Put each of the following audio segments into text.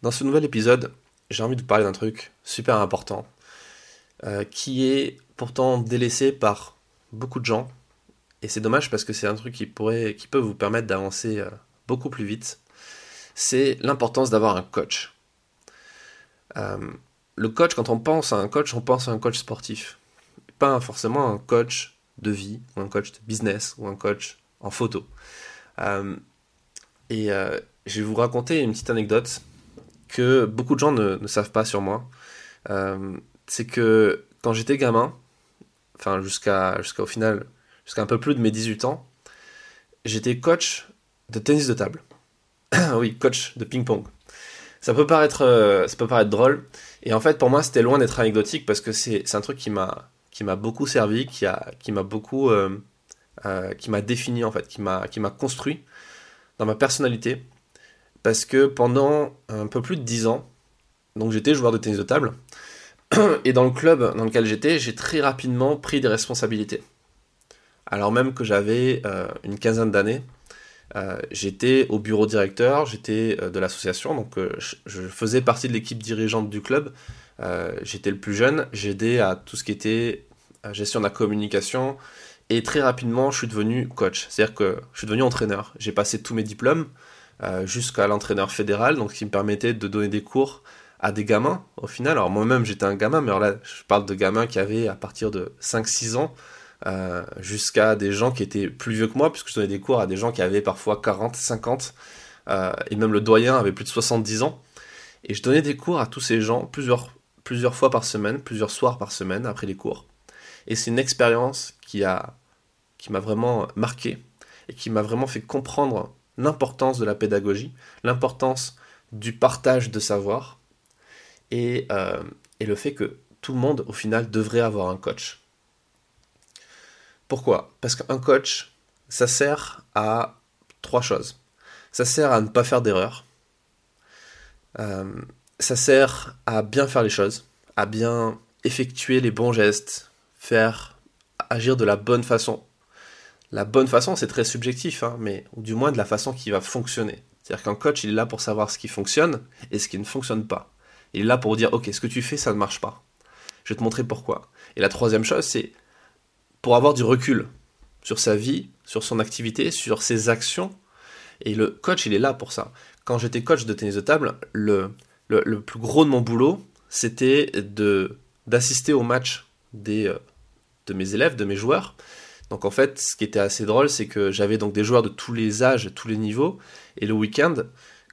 Dans ce nouvel épisode, j'ai envie de vous parler d'un truc super important euh, qui est pourtant délaissé par beaucoup de gens. Et c'est dommage parce que c'est un truc qui, pourrait, qui peut vous permettre d'avancer euh, beaucoup plus vite. C'est l'importance d'avoir un coach. Euh, le coach, quand on pense à un coach, on pense à un coach sportif. Pas forcément un coach de vie, ou un coach de business, ou un coach en photo. et je vais vous raconter une petite anecdote que beaucoup de gens ne, savent pas sur moi. Euh, c'est que quand j'étais gamin, enfin jusqu'à jusqu'à au final, jusqu'à un peu plus de mes 18 ans, j'étais coach de tennis de table. oui, coach de ping-pong. Ça peut paraître euh, ça peut paraître drôle et en fait pour moi c'était loin d'être anecdotique parce que c'est un truc qui m'a qui m'a beaucoup servi, qui qui m'a beaucoup euh, qui m'a défini en fait, qui m'a construit dans ma personnalité parce que pendant un peu plus de 10 ans, donc j'étais joueur de tennis de table, et dans le club dans lequel j'étais, j'ai très rapidement pris des responsabilités. Alors même que j'avais euh, une quinzaine d'années, euh, j'étais au bureau directeur, j'étais euh, de l'association, donc je, faisais partie de l'équipe dirigeante du club. j'étais le plus jeune, j'aidais à tout ce qui était gestion de la communication, et très rapidement, je suis devenu coach. C'est-à-dire que je suis devenu entraîneur. J'ai passé tous mes diplômes, jusqu'à l'entraîneur fédéral, donc qui me permettait de donner des cours à des gamins au final. Alors moi-même j'étais un gamin, mais alors là je parle de gamins qui avaient à partir de 5-6 ans euh, jusqu'à des gens qui étaient plus vieux que moi, puisque je donnais des cours à des gens qui avaient parfois 40, 50, euh, et même le doyen avait plus de 70 ans. Et je donnais des cours à tous ces gens plusieurs, plusieurs fois par semaine, plusieurs soirs par semaine après les cours. Et c'est une expérience qui a qui m'a vraiment marqué et qui m'a vraiment fait comprendre l'importance de la pédagogie, l'importance du partage de savoir euh, et, le fait que tout le monde au final devrait avoir un coach. Pourquoi? Parce qu'un coach, ça sert à trois choses. Ça sert à ne pas faire d'erreur. Euh, ça sert à bien faire les choses, à bien effectuer les bons gestes, faire agir de la bonne façon la bonne façon, c'est très subjectif, hein, mais ou du moins de la façon qui va fonctionner. C'est-à-dire qu'un coach, il est là pour savoir ce qui fonctionne et ce qui ne fonctionne pas. Il est là pour dire, ok, ce que tu fais, ça ne marche pas. Je vais te montrer pourquoi. Et la troisième chose, c'est pour avoir du recul sur sa vie, sur son activité, sur ses actions. Et le coach, il est là pour ça. Quand j'étais coach de tennis de table, le, le, plus gros de mon boulot, c'était d'assister au match des, euh, de mes élèves, de mes joueurs, donc en fait, ce qui était assez drôle, c'est que j'avais donc des joueurs de tous les âges, tous les niveaux, et le week-end,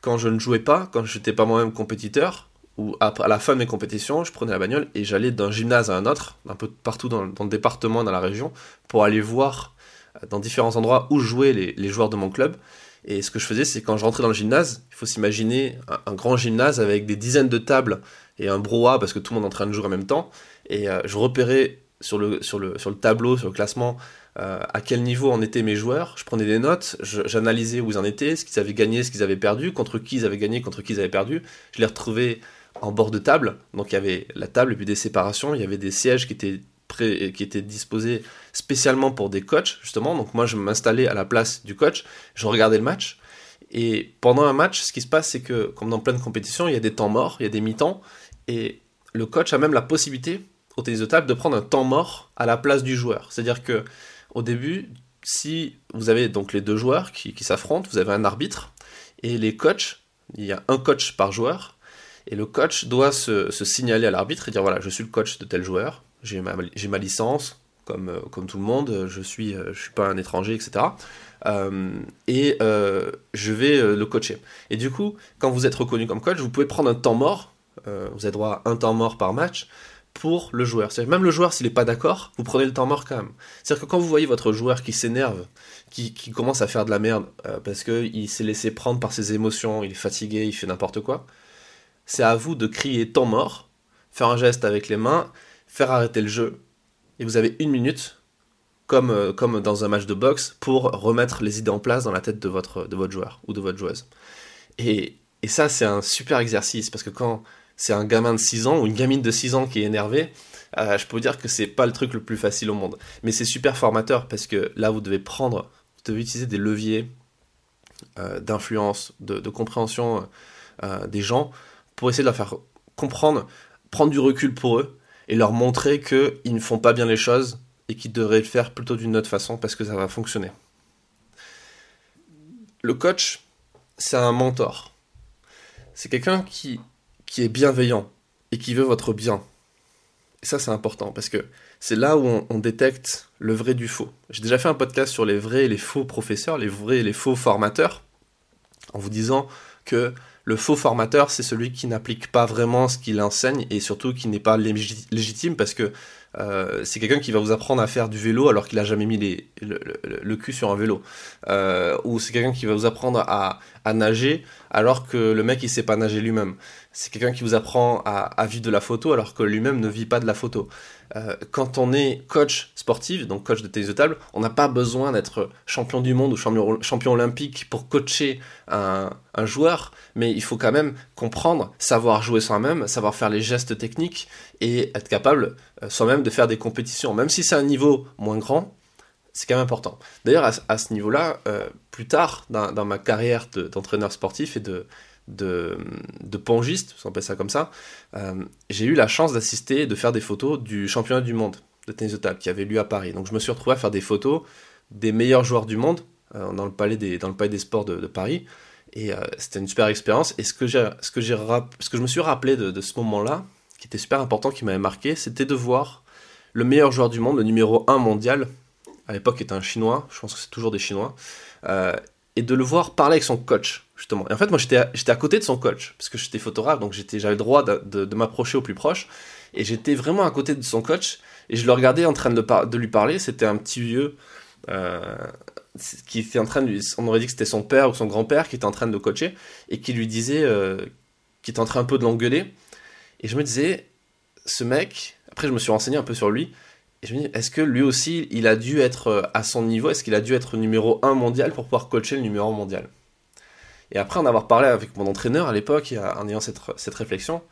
quand je ne jouais pas, quand je n'étais pas moi-même compétiteur, ou à la fin de mes compétitions, je prenais la bagnole et j'allais d'un gymnase à un autre, un peu partout dans, le département, dans la région, pour aller voir euh, dans différents endroits où jouaient les, joueurs de mon club. Et ce que je faisais, c'est quand je rentrais dans le gymnase, il faut s'imaginer un, grand gymnase avec des dizaines de tables et un brouhaha parce que tout le monde est en train de jouer en même temps. Et euh, je repérais sur le, tableau, sur le classement, euh, à quel niveau en étaient mes joueurs? Je prenais des notes, j'analysais où ils en étaient, ce qu'ils avaient gagné, ce qu'ils avaient perdu, contre qui ils avaient gagné, contre qui ils avaient perdu. Je les retrouvais en bord de table. Donc il y avait la table et puis des séparations. Il y avait des sièges qui étaient, prêts, qui étaient disposés spécialement pour des coachs, justement. Donc moi, je m'installais à la place du coach, je regardais le match. Et pendant un match, ce qui se passe, c'est que, comme dans plein de compétitions, il y a des temps morts, il y a des mi-temps. Et le coach a même la possibilité au tennis de table de prendre un temps mort à la place du joueur. C'est-à-dire que au début, si vous avez donc les deux joueurs qui, s'affrontent, vous avez un arbitre et les coachs, il y a un coach par joueur, et le coach doit se, signaler à l'arbitre et dire voilà, je suis le coach de tel joueur, j'ai ma, licence, comme, euh, comme tout le monde, je suis, euh, je suis pas un étranger, etc. et euh, je vais le coacher. Et du coup, quand vous êtes reconnu comme coach, vous pouvez prendre un temps mort, vous avez droit à un temps mort par match, pour le joueur. C'est même le joueur, s'il n'est pas d'accord, vous prenez le temps mort quand même. C'est-à-dire que quand vous voyez votre joueur qui s'énerve, qui, commence à faire de la merde euh, parce qu'il s'est laissé prendre par ses émotions, il est fatigué, il fait n'importe quoi, c'est à vous de crier temps mort, faire un geste avec les mains, faire arrêter le jeu, et vous avez une minute, comme, euh, comme dans un match de boxe, pour remettre les idées en place dans la tête de votre, de votre joueur ou de votre joueuse. Et, et ça, c'est un super exercice, parce que quand c'est un gamin de 6 ans ou une gamine de 6 ans qui est énervée, euh, je peux vous dire que c'est pas le truc le plus facile au monde. Mais c'est super formateur parce que là, vous devez prendre, vous devez utiliser des leviers euh, d'influence, de, compréhension euh, des gens pour essayer de leur faire comprendre, prendre du recul pour eux et leur montrer qu'ils ne font pas bien les choses et qu'ils devraient le faire plutôt d'une autre façon parce que ça va fonctionner. Le coach, c'est un mentor. C'est quelqu'un qui, qui est bienveillant et qui veut votre bien. Et ça, c'est important parce que c'est là où on, détecte le vrai du faux. J'ai déjà fait un podcast sur les vrais et les faux professeurs, les vrais et les faux formateurs, en vous disant que le faux formateur, c'est celui qui n'applique pas vraiment ce qu'il enseigne et surtout qui n'est pas légitime parce que euh, c'est quelqu'un qui va vous apprendre à faire du vélo alors qu'il a jamais mis le, cul sur un vélo. Euh, ou c'est quelqu'un qui va vous apprendre à, à, nager alors que le mec il sait pas nager lui-même. C'est quelqu'un qui vous apprend à, vivre de la photo alors que lui-même ne vit pas de la photo. Euh, quand on est coach sportif, donc coach de tennis de table, on n'a pas besoin d'être champion du monde ou champion, olympique pour coacher un, joueur, mais il faut quand même comprendre, savoir jouer soi-même, savoir faire les gestes techniques et être capable euh, soi-même de faire des compétitions. Même si c'est un niveau moins grand, c'est quand même important. D'ailleurs, à, ce niveau-là, euh, plus tard dans ma carrière d'entraîneur sportif et de, de, pongiste, on appelle ça comme ça, euh, j'ai eu la chance d'assister, de faire des photos du championnat du monde de tennis de table qui avait lieu à Paris. Donc je me suis retrouvé à faire des photos des meilleurs joueurs du monde euh, dans, le palais des, dans le palais des sports de, Paris. Et euh, c'était une super expérience. Et ce que, j'ai, ce, que j'ai ce que je me suis rappelé de, de ce moment-là, qui était super important, qui m'avait marqué, c'était de voir le meilleur joueur du monde, le numéro 1 mondial, à l'époque était un chinois, je pense que c'est toujours des chinois, et de le voir parler avec son coach, justement. Et en fait, moi, j'étais à, à côté de son coach, parce que j'étais photographe, donc j'avais le droit de, de, m'approcher au plus proche, et j'étais vraiment à côté de son coach, et je le regardais en train de, de lui parler, c'était un petit vieux, euh, qui était en train de, on aurait dit que c'était son père ou son grand-père qui était en train de le coacher, et qui lui disait, euh, qui était en train un peu de l'engueuler, et je me disais, ce mec, après je me suis renseigné un peu sur lui, et je me dis, est-ce que lui aussi, il a dû être euh, à son niveau Est-ce qu'il a dû être numéro 1 mondial pour pouvoir coacher le numéro 1 mondial? Et après en avoir parlé avec mon entraîneur à l'époque, en ayant cette, réflexion,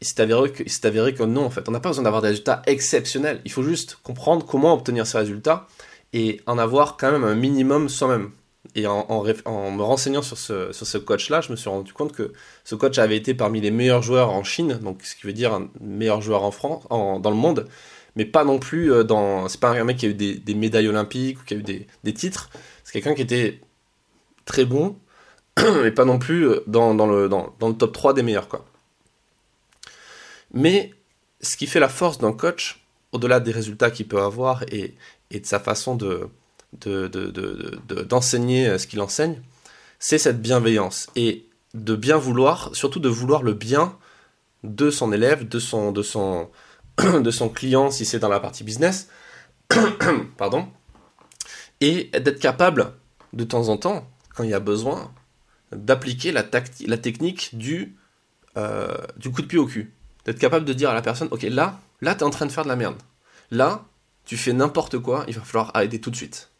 il s'est avéré, que, non, en fait. On n'a pas besoin d'avoir des résultats exceptionnels. Il faut juste comprendre comment obtenir ces résultats et en avoir quand même un minimum soi-même. Et en, me renseignant sur ce, coach-là, je me suis rendu compte que ce coach avait été parmi les meilleurs joueurs en Chine, donc ce qui veut dire un meilleur joueur en France, dans le monde, mais pas non plus euh, dans. C'est pas un mec qui a eu des, médailles olympiques ou qui a eu des, titres. C'est quelqu'un qui était très bon, mais pas non plus euh, dans, le, dans, le top 3 des meilleurs, quoi. Mais ce qui fait la force d'un coach, au-delà des résultats qu'il peut avoir et, et, de sa façon de, d'enseigner de, de, euh, ce qu'il enseigne, c'est cette bienveillance et de bien vouloir, surtout de vouloir le bien de son élève, de son, de son, de son client si c'est dans la partie business, pardon, et d'être capable de temps en temps, quand il y a besoin, d'appliquer la, technique du, euh, du coup de pied au cul. D'être capable de dire à la personne, ok, là, là, tu es en train de faire de la merde. Là, tu fais n'importe quoi, il va falloir arrêter tout de suite.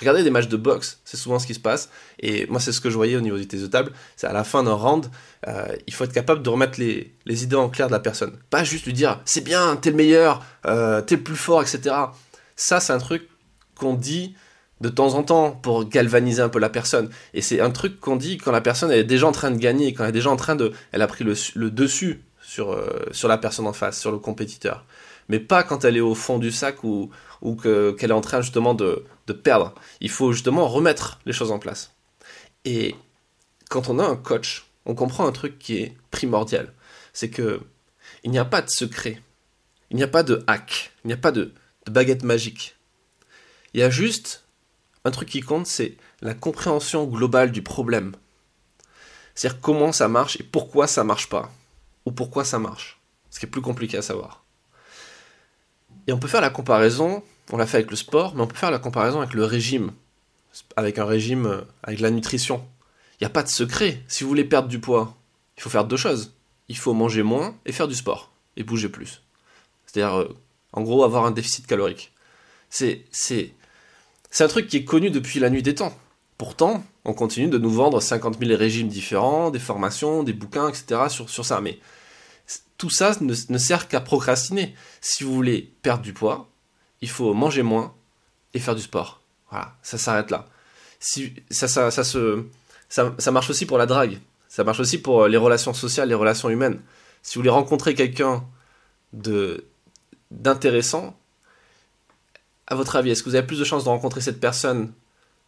Regardez des matchs de boxe, c'est souvent ce qui se passe. Et moi, c'est ce que je voyais au niveau du test de table. C'est à la fin d'un round, euh, il faut être capable de remettre les, idées en clair de la personne. Pas juste lui dire c'est bien, t'es le meilleur, euh, t'es le plus fort, etc. Ça, c'est un truc qu'on dit de temps en temps pour galvaniser un peu la personne. Et c'est un truc qu'on dit quand la personne est déjà en train de gagner, quand elle est déjà en train de. Elle a pris le, dessus sur, euh, sur la personne en face, sur le compétiteur. Mais pas quand elle est au fond du sac ou ou qu'elle est en train justement de, de, perdre. Il faut justement remettre les choses en place. Et quand on a un coach, on comprend un truc qui est primordial. C'est que il n'y a pas de secret. Il n'y a pas de hack. Il n'y a pas de, de baguette magique. Il y a juste un truc qui compte, c'est la compréhension globale du problème. C'est-à-dire comment ça marche et pourquoi ça marche pas. Ou pourquoi ça marche. Ce qui est plus compliqué à savoir. Et on peut faire la comparaison, on l'a fait avec le sport, mais on peut faire la comparaison avec le régime, avec un régime, euh, avec la nutrition. Il n'y a pas de secret. Si vous voulez perdre du poids, il faut faire deux choses. Il faut manger moins et faire du sport, et bouger plus. C'est-à-dire, euh, en gros, avoir un déficit calorique. C'est, un truc qui est connu depuis la nuit des temps. Pourtant, on continue de nous vendre 50 000 régimes différents, des formations, des bouquins, etc. sur, sur ça. Mais tout ça ne, sert qu'à procrastiner. Si vous voulez perdre du poids, il faut manger moins et faire du sport. Voilà, ça s'arrête là. Si, ça, marche aussi pour la drague. Ça marche aussi pour les relations sociales, les relations humaines. Si vous voulez rencontrer quelqu'un d'intéressant, à votre avis, est-ce que vous avez plus de chances de rencontrer cette personne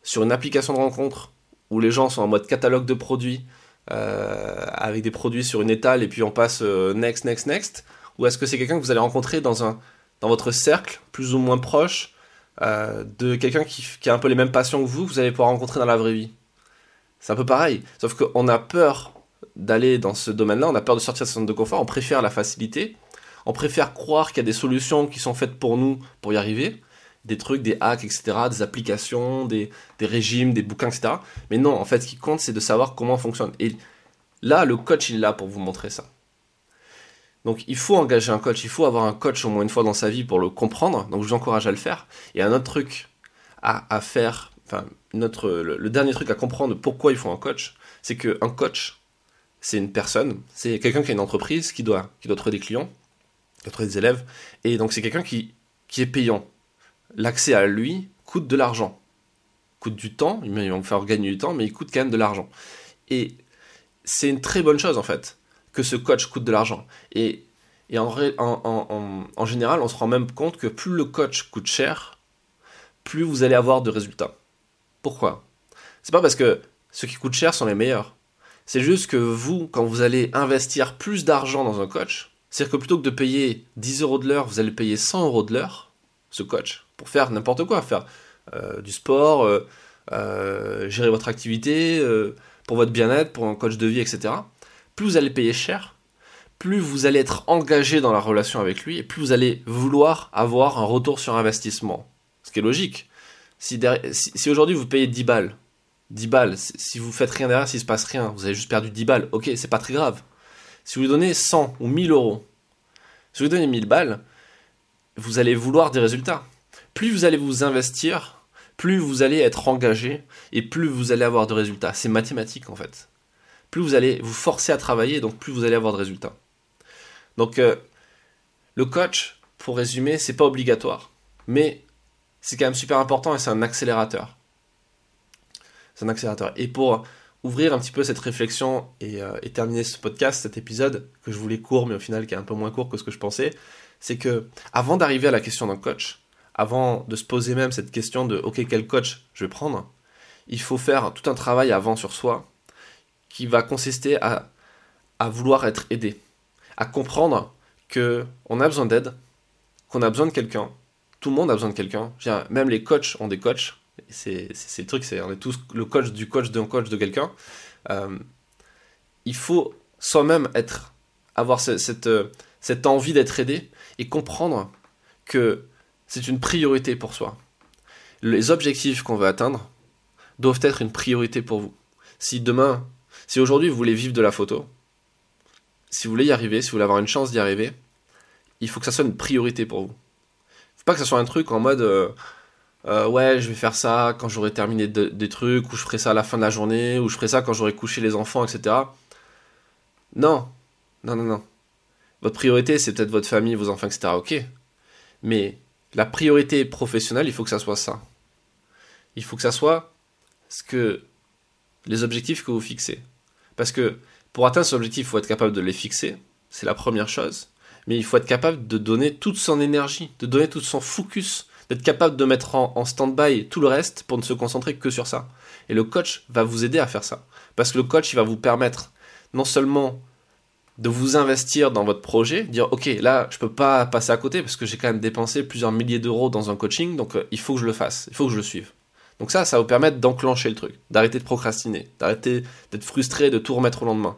sur une application de rencontre où les gens sont en mode catalogue de produits avec des produits sur une étale et puis on passe euh, next, next, next. Ou est-ce que c'est quelqu'un que vous allez rencontrer dans, un, dans votre cercle, plus ou moins proche, euh, de quelqu'un qui, qui, a un peu les mêmes passions que vous, que vous allez pouvoir rencontrer dans la vraie vie? C'est un peu pareil, sauf qu'on a peur d'aller dans ce domaine-là, on a peur de sortir de sa zone de confort, on préfère la facilité, on préfère croire qu'il y a des solutions qui sont faites pour nous pour y arriver, des trucs, des hacks, etc., des applications, des, des, régimes, des bouquins, etc. Mais non, en fait, ce qui compte, c'est de savoir comment fonctionne. Et là, le coach, il est là pour vous montrer ça. Donc, il faut engager un coach, il faut avoir un coach au moins une fois dans sa vie pour le comprendre. Donc, je vous encourage à le faire. Et un autre truc à, à faire, enfin, notre, le, le, dernier truc à comprendre pourquoi il faut un coach, c'est qu'un coach, c'est une personne, c'est quelqu'un qui a une entreprise, qui doit, qui doit trouver des clients, qui doit trouver des élèves. Et donc, c'est quelqu'un qui, qui est payant l'accès à lui coûte de l'argent. Coûte du temps, il va me faire gagner du temps, mais il coûte quand même de l'argent. Et c'est une très bonne chose en fait, que ce coach coûte de l'argent. Et, en, en, général, on se rend même compte que plus le coach coûte cher, plus vous allez avoir de résultats. Pourquoi? C'est pas parce que ceux qui coûtent cher sont les meilleurs. C'est juste que vous, quand vous allez investir plus d'argent dans un coach, c'est-à-dire que plutôt que de payer 10 euros de l'heure, vous allez payer 100 euros de l'heure, ce coach pour faire n'importe quoi, faire euh, du sport, euh, euh, gérer votre activité, pour votre bien-être, pour un coach de vie, etc. Plus vous allez payer cher, plus vous allez être engagé dans la relation avec lui, et plus vous allez vouloir avoir un retour sur investissement. Ce qui est logique. Si, aujourd'hui vous payez 10 balles, 10 balles, si vous faites rien derrière, s'il se passe rien, vous avez juste perdu 10 balles, ok, c'est pas très grave. Si vous lui donnez 100 ou 1000 euros, si vous lui donnez 1000 balles, vous allez vouloir des résultats plus vous allez vous investir, plus vous allez être engagé et plus vous allez avoir de résultats. C'est mathématique en fait. Plus vous allez vous forcer à travailler, donc plus vous allez avoir de résultats. Donc euh, le coach, pour résumer, c'est pas obligatoire, mais c'est quand même super important et c'est un accélérateur. C'est un accélérateur. Et pour ouvrir un petit peu cette réflexion et, euh, et, terminer ce podcast, cet épisode que je voulais court, mais au final qui est un peu moins court que ce que je pensais, c'est que avant d'arriver à la question d'un coach, avant de se poser même cette question de ok quel coach je vais prendre, il faut faire tout un travail avant sur soi qui va consister à, à vouloir être aidé, à comprendre que on a besoin d'aide, qu'on a besoin de quelqu'un. Tout le monde a besoin de quelqu'un. Même les coachs ont des coachs. C'est le truc, c'est on est tous le coach du coach d'un coach de quelqu'un. Euh, il faut soi-même avoir cette, cette envie d'être aidé et comprendre que c'est une priorité pour soi. Les objectifs qu'on veut atteindre doivent être une priorité pour vous. Si demain, si aujourd'hui vous voulez vivre de la photo, si vous voulez y arriver, si vous voulez avoir une chance d'y arriver, il faut que ça soit une priorité pour vous. Faut pas que ça soit un truc en mode euh, euh, ouais, je vais faire ça quand j'aurai terminé des trucs, ou je ferai ça à la fin de la journée, ou je ferai ça quand j'aurai couché les enfants, etc. Non, non, non, non. Votre priorité, c'est peut-être votre famille, vos enfants, etc. Ok. Mais la priorité professionnelle, il faut que ça soit ça. Il faut que ça soit les objectifs que vous fixez. Parce que pour atteindre ces objectifs, il faut être capable de les fixer, c'est la première chose. Mais il faut être capable de donner toute son énergie, de donner tout son focus, d'être capable de mettre en, en stand-by tout le reste pour ne se concentrer que sur ça. Et le coach va vous aider à faire ça. Parce que le coach, il va vous permettre non seulement de vous investir dans votre projet, dire ok là je peux pas passer à côté parce que j'ai quand même dépensé plusieurs milliers d'euros dans un coaching, donc euh, il faut que je le fasse, il faut que je le suive. Donc ça, ça va vous permettre d'enclencher le truc, d'arrêter de procrastiner, d'arrêter d'être frustré, de tout remettre au lendemain.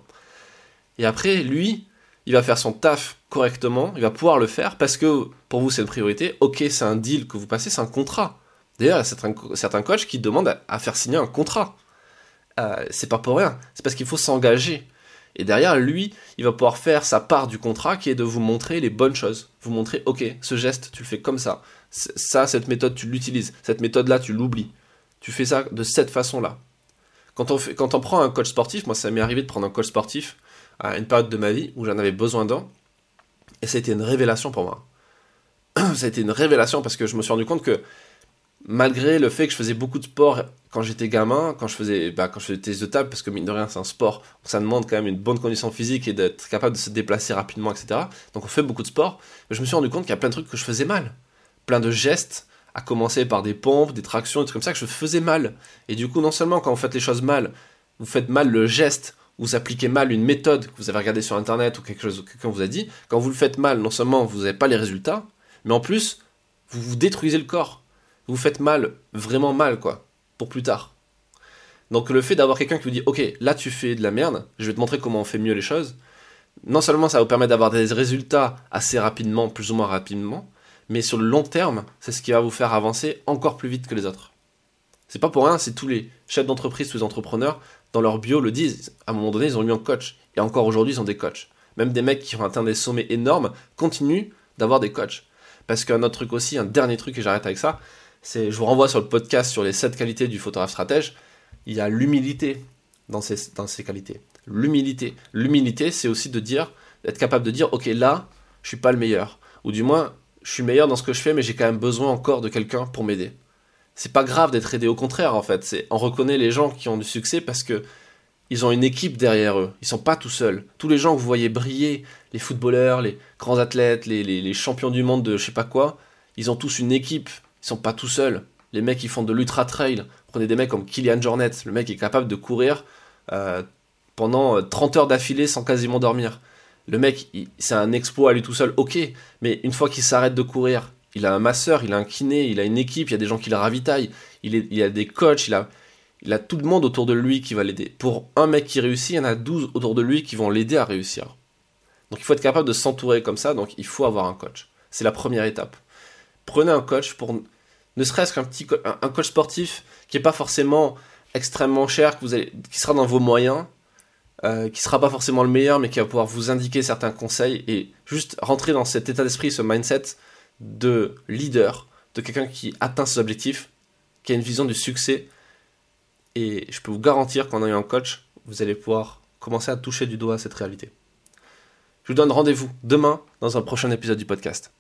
Et après, lui, il va faire son taf correctement, il va pouvoir le faire parce que pour vous c'est une priorité, ok c'est un deal que vous passez, c'est un contrat. D'ailleurs, il y a certains, coachs qui demandent à, faire signer un contrat. Euh, c'est pas pour rien, c'est parce qu'il faut s'engager. Et derrière, lui, il va pouvoir faire sa part du contrat qui est de vous montrer les bonnes choses. Vous montrer, ok, ce geste, tu le fais comme ça. Ça, cette méthode, tu l'utilises. Cette méthode-là, tu l'oublies. Tu fais ça de cette façon-là. Quand on, quand on prend un coach sportif, moi ça m'est arrivé de prendre un coach sportif à une période de ma vie où j'en avais besoin d'un. Et ça a été une révélation pour moi. ça a été une révélation parce que je me suis rendu compte que malgré le fait que je faisais beaucoup de sport quand j'étais gamin, quand je faisais, bah, quand je faisais des de table, parce que mine de rien c'est un sport, ça demande quand même une bonne condition physique et d'être capable de se déplacer rapidement, etc. Donc on fait beaucoup de sport. Mais je me suis rendu compte qu'il y a plein de trucs que je faisais mal, plein de gestes, à commencer par des pompes, des tractions, des trucs comme ça que je faisais mal. Et du coup, non seulement quand vous faites les choses mal, vous faites mal le geste, vous appliquez mal une méthode que vous avez regardée sur internet ou quelque chose que quelqu'un vous a dit, quand vous le faites mal, non seulement vous n'avez pas les résultats, mais en plus, vous vous détruisez le corps. Vous faites mal, vraiment mal, quoi, pour plus tard. Donc le fait d'avoir quelqu'un qui vous dit, ok, là tu fais de la merde, je vais te montrer comment on fait mieux les choses, non seulement ça vous permet d'avoir des résultats assez rapidement, plus ou moins rapidement, mais sur le long terme, c'est ce qui va vous faire avancer encore plus vite que les autres. C'est pas pour rien si tous les chefs d'entreprise, tous les entrepreneurs, dans leur bio le disent. À un moment donné, ils ont mis en coach. Et encore aujourd'hui, ils ont des coachs. Même des mecs qui ont atteint des sommets énormes continuent d'avoir des coachs. Parce qu'un autre truc aussi, un dernier truc, et j'arrête avec ça, je vous renvoie sur le podcast sur les 7 qualités du photographe stratège, il y a l'humilité dans ces, dans ces qualités. L'humilité. L'humilité, c'est aussi de dire, d'être capable de dire, ok, là, je suis pas le meilleur. Ou du moins, je suis meilleur dans ce que je fais, mais j'ai quand même besoin encore de quelqu'un pour m'aider. C'est pas grave d'être aidé, au contraire, en fait. C'est, on reconnaît les gens qui ont du succès parce que ils ont une équipe derrière eux. Ils sont pas tout seuls. Tous les gens que vous voyez briller, les footballeurs, les grands athlètes, les, les, champions du monde de je sais pas quoi, ils ont tous une équipe. Ils sont pas tout seuls. Les mecs qui font de l'ultra trail, prenez des mecs comme Kylian Jornet, le mec est capable de courir euh, pendant 30 euh, heures d'affilée sans quasiment dormir. Le mec, c'est un exploit à lui tout seul, ok, mais une fois qu'il s'arrête de courir, il a un masseur, il a un kiné, il a une équipe, il y a des gens qui le ravitaillent, il a des coachs, il a, il a tout le monde autour de lui qui va l'aider. Pour un mec qui réussit, il y en a 12 autour de lui qui vont l'aider à réussir. Donc il faut être capable de s'entourer comme ça, donc il faut avoir un coach. C'est la première étape. Prenez un coach pour ne serait-ce qu'un petit un coach sportif qui n'est pas forcément extrêmement cher, qui sera dans vos moyens, euh, qui sera pas forcément le meilleur, mais qui va pouvoir vous indiquer certains conseils et juste rentrer dans cet état d'esprit, ce mindset de leader, de quelqu'un qui atteint ses objectifs, qui a une vision du succès. Et je peux vous garantir qu'en ayant un coach, vous allez pouvoir commencer à toucher du doigt cette réalité. Je vous donne rendez-vous demain dans un prochain épisode du podcast.